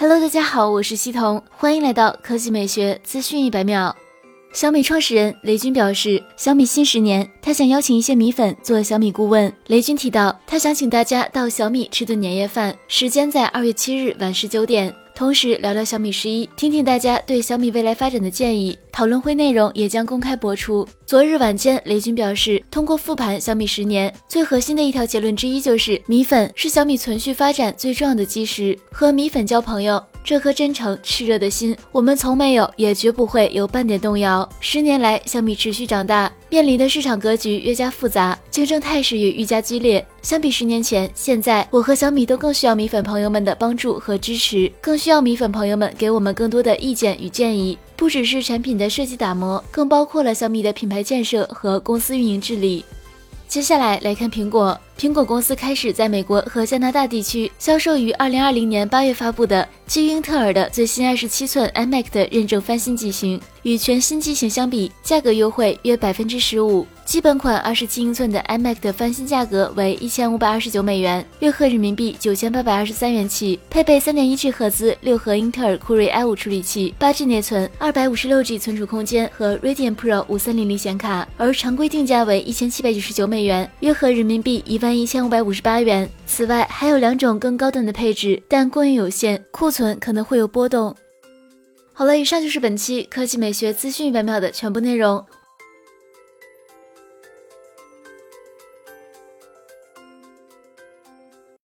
Hello，大家好，我是西彤，欢迎来到科技美学资讯一百秒。小米创始人雷军表示，小米新十年，他想邀请一些米粉做小米顾问。雷军提到，他想请大家到小米吃顿年夜饭，时间在二月七日晚十九点。同时聊聊小米十一，听听大家对小米未来发展的建议。讨论会内容也将公开播出。昨日晚间，雷军表示，通过复盘小米十年，最核心的一条结论之一就是米粉是小米存续发展最重要的基石。和米粉交朋友，这颗真诚炽热的心，我们从没有，也绝不会有半点动摇。十年来，小米持续长大，面临的市场格局越加复杂，竞争态势也愈加激烈。相比十年前，现在我和小米都更需要米粉朋友们的帮助和支持，更需要米粉朋友们给我们更多的意见与建议。不只是产品的设计打磨，更包括了小米的品牌建设和公司运营治理。接下来来看苹果，苹果公司开始在美国和加拿大地区销售于二零二零年八月发布的基于英特尔的最新二十七寸 iMac 的认证翻新机型，与全新机型相比，价格优惠约百分之十五。基本款二十七英寸的 iMac 的翻新价格为一千五百二十九美元，约合人民币九千八百二十三元起，配备三点一 G 赫兹六核英特尔酷睿 i 五处理器，八 G 内存，二百五十六 G 存储空间和 Radeon Pro 五三零零显卡，而常规定价为一千七百九十九美元，约合人民币一万一千五百五十八元。此外，还有两种更高端的配置，但供应有限，库存可能会有波动。好了，以上就是本期科技美学资讯一百秒的全部内容。